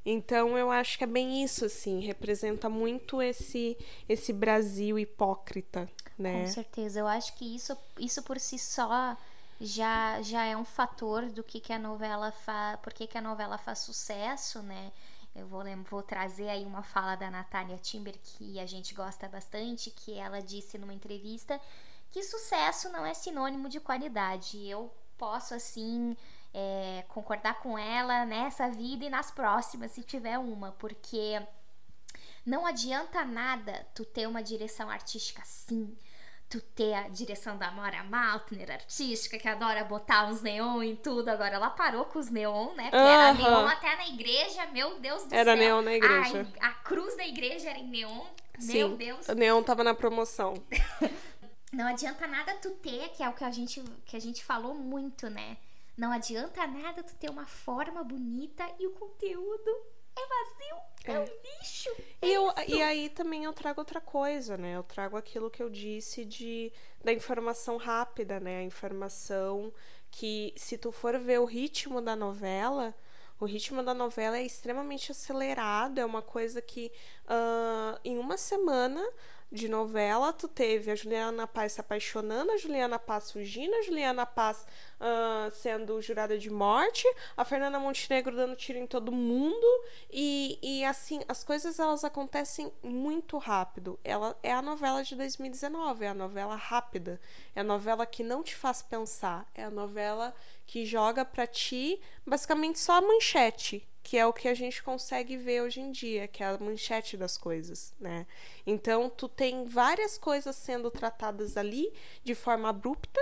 Então eu acho que é bem isso assim, representa muito esse esse Brasil hipócrita, né? Com certeza. Eu acho que isso, isso por si só já, já é um fator do que, que a novela faz. Por que, que a novela faz sucesso, né? Eu vou, vou trazer aí uma fala da Natália Timber que a gente gosta bastante, que ela disse numa entrevista que sucesso não é sinônimo de qualidade. Eu posso, assim, é, concordar com ela nessa vida e nas próximas, se tiver uma, porque não adianta nada tu ter uma direção artística assim, tu ter a direção da Mora Maltner, artística, que adora botar uns neon em tudo. Agora ela parou com os neon, né? Porque era Aham. neon até na igreja, meu Deus do Era céu. neon na igreja. A, a cruz da igreja era em neon, Sim, meu Deus. o Neon tava na promoção. *laughs* Não adianta nada tu ter, que é o que a gente, que a gente falou muito, né? Não adianta nada tu ter uma forma bonita e o conteúdo é vazio, é, um lixo. E, eu, e aí também eu trago outra coisa, né? Eu trago aquilo que eu disse de da informação rápida, né? A informação que, se tu for ver o ritmo da novela, o ritmo da novela é extremamente acelerado, é uma coisa que ah, em uma semana de novela, tu teve a Juliana Paz se apaixonando, a Juliana Paz fugindo, a Juliana Paz ah, sendo jurada de morte, a Fernanda Montenegro dando tiro em todo mundo e, e assim, as coisas elas acontecem muito rápido. Ela é a novela de 2019, é a novela rápida, é a novela que não te faz pensar, é a novela que joga pra ti basicamente só a manchete, que é o que a gente consegue ver hoje em dia, que é a manchete das coisas, né? Então, tu tem várias coisas sendo tratadas ali de forma abrupta,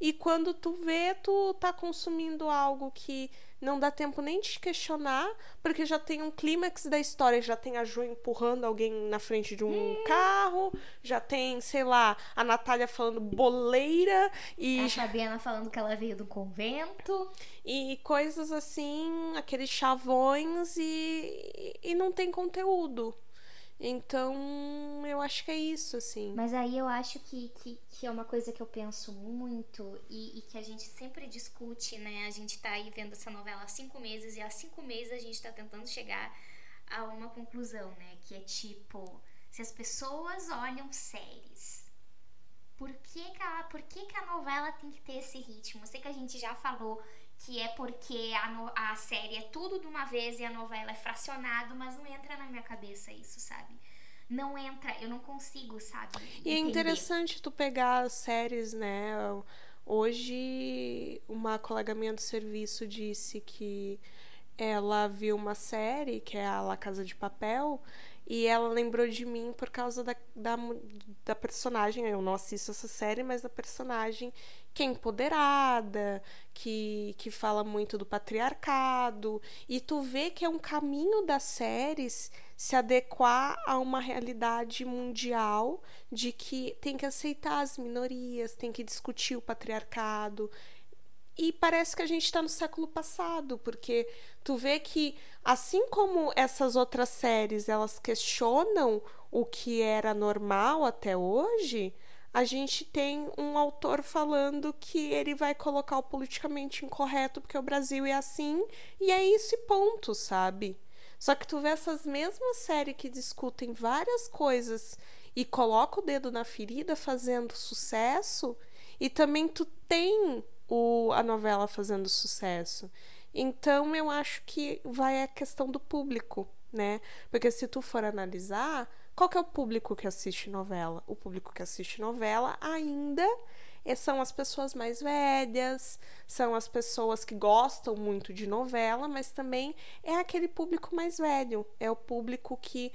e quando tu vê, tu tá consumindo algo que não dá tempo nem de questionar, porque já tem um clímax da história, já tem a Jo empurrando alguém na frente de um carro, já tem, sei lá, a Natália falando boleira e A Fabiana falando que ela veio do convento. e coisas assim, aqueles chavões e, e não tem conteúdo. Então, eu acho que é isso, assim. Mas aí eu acho que, que, que é uma coisa que eu penso muito e, e que a gente sempre discute, né? A gente tá aí vendo essa novela há cinco meses e há cinco meses a gente tá tentando chegar a uma conclusão, né? Que é tipo, se as pessoas olham séries, por que que a, por que que a novela tem que ter esse ritmo? Eu sei que a gente já falou que é porque a, no- a série é tudo de uma vez e a novela é fracionado, mas não entra na minha cabeça isso, sabe? Não entra, eu não consigo, sabe? E é entender. interessante tu pegar as séries, né? Hoje, uma colega minha do serviço disse que ela viu uma série, que é a La Casa de Papel, e ela lembrou de mim por causa da, da, da personagem. Eu não assisto essa série, mas da personagem que é empoderada, que, que fala muito do patriarcado. E tu vê que é um caminho das séries se adequar a uma realidade mundial de que tem que aceitar as minorias, tem que discutir o patriarcado. E parece que a gente está no século passado, porque tu vê que, assim como essas outras séries elas questionam o que era normal até hoje, a gente tem um autor falando que ele vai colocar o politicamente incorreto porque o Brasil é assim, e é isso e ponto, sabe? Só que tu vê essas mesmas séries que discutem várias coisas e coloca o dedo na ferida fazendo sucesso, e também tu tem o, a novela fazendo sucesso. Então eu acho que vai a questão do público, né? Porque se tu for analisar, qual que é o público que assiste novela? O público que assiste novela ainda são as pessoas mais velhas, são as pessoas que gostam muito de novela, mas também é aquele público mais velho, é o público que,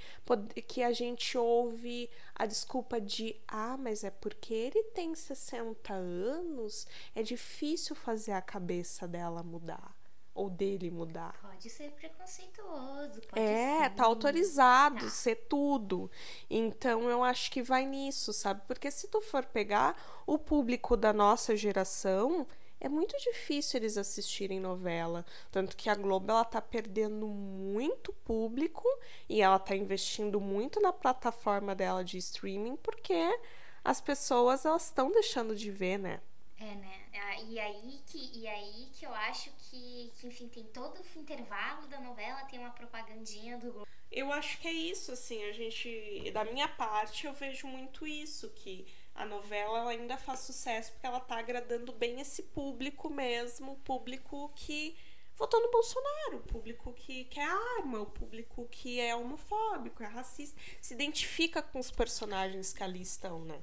que a gente ouve a desculpa de ah, mas é porque ele tem 60 anos, é difícil fazer a cabeça dela mudar. Ou dele mudar. Pode ser preconceituoso, pode É, ser. tá autorizado Tá. ser tudo. Então eu acho que vai nisso, sabe? Porque se tu for pegar o público da nossa geração, é muito difícil eles assistirem novela. Tanto que a Globo ela tá perdendo muito público e ela tá investindo muito na plataforma dela de streaming porque as pessoas elas estão deixando de ver, né? É, né? Ah, E aí que, e aí que eu acho que, que, enfim, tem todo o intervalo da novela, tem uma propagandinha do. Eu acho que é isso, assim, a gente, da minha parte, eu vejo muito isso, que a novela ela ainda faz sucesso porque ela tá agradando bem esse público mesmo, o público que votou no Bolsonaro, o público que quer arma, o público que é homofóbico, é racista, se identifica com os personagens que ali estão, né?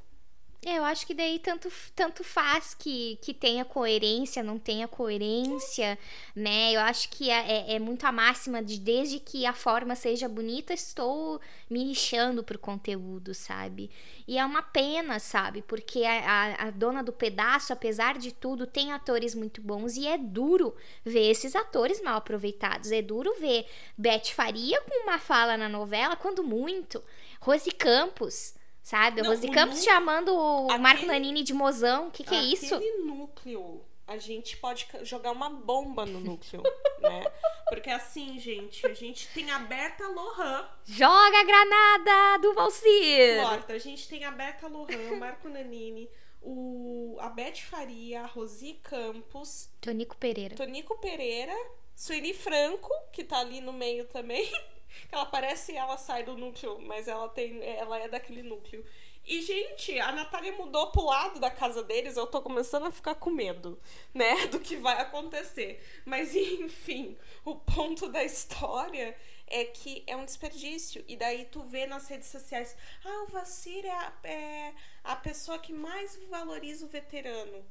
É, eu acho que daí tanto, tanto faz que, que tenha coerência, não tenha coerência, né? Eu acho que é, é, é muito a máxima de desde que a forma seja bonita, estou me lixando pro conteúdo, sabe? E é uma pena, sabe? Porque a, a, a dona do pedaço, apesar de tudo, tem atores muito bons e é duro ver esses atores mal aproveitados. É duro ver Beth Faria com uma fala na novela, quando muito. Rose Campos. Sabe? Não, o Campos nu- chamando o aquele- Marco Nanini de mozão. O que, que é isso? Aquele núcleo, a gente pode jogar uma bomba no núcleo, *laughs* né? Porque assim, gente, a gente tem a Berta Lohan, Joga a granada do Valcir! Morta, a gente tem a Berta Lohan, Marco Nanini, o, a Beth Faria, a Rosi Campos, Tonico Pereira. Tonico Pereira, Sueli Franco, que tá ali no meio também. *laughs* Ela parece e ela sai do núcleo, mas ela tem. Ela é daquele núcleo. E, gente, a Natália mudou pro lado da casa deles, eu tô começando a ficar com medo, né? *laughs* Do que vai acontecer. Mas, *laughs* enfim, o ponto da história é que é um desperdício. E daí tu vê nas redes sociais, ah, o Vacir é a, é a pessoa que mais valoriza o veterano.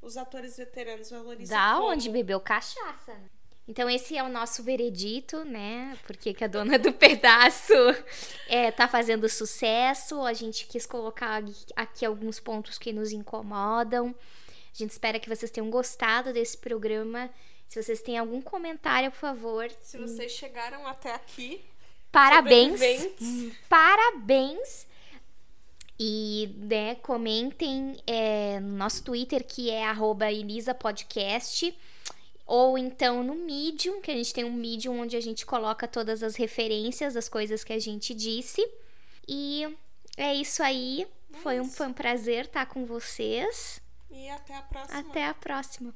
Os atores veteranos valorizam Da como? onde bebeu cachaça. né? Então esse é o nosso veredito, né? Porque que a dona do *laughs* pedaço é, tá fazendo sucesso. A gente quis colocar aqui- alguns pontos que nos incomodam. A gente espera que vocês tenham gostado desse programa. Se vocês têm algum comentário, por favor, Se vocês chegaram até aqui, parabéns. Parabéns. E né, comentem é, no nosso Twitter, que é arroba Elisa Podcast. Ou então no Medium, que a gente tem um Medium onde a gente coloca todas as referências das coisas que a gente disse. E é isso aí. Foi um, foi um prazer estar com vocês. E até a próxima. Até a próxima.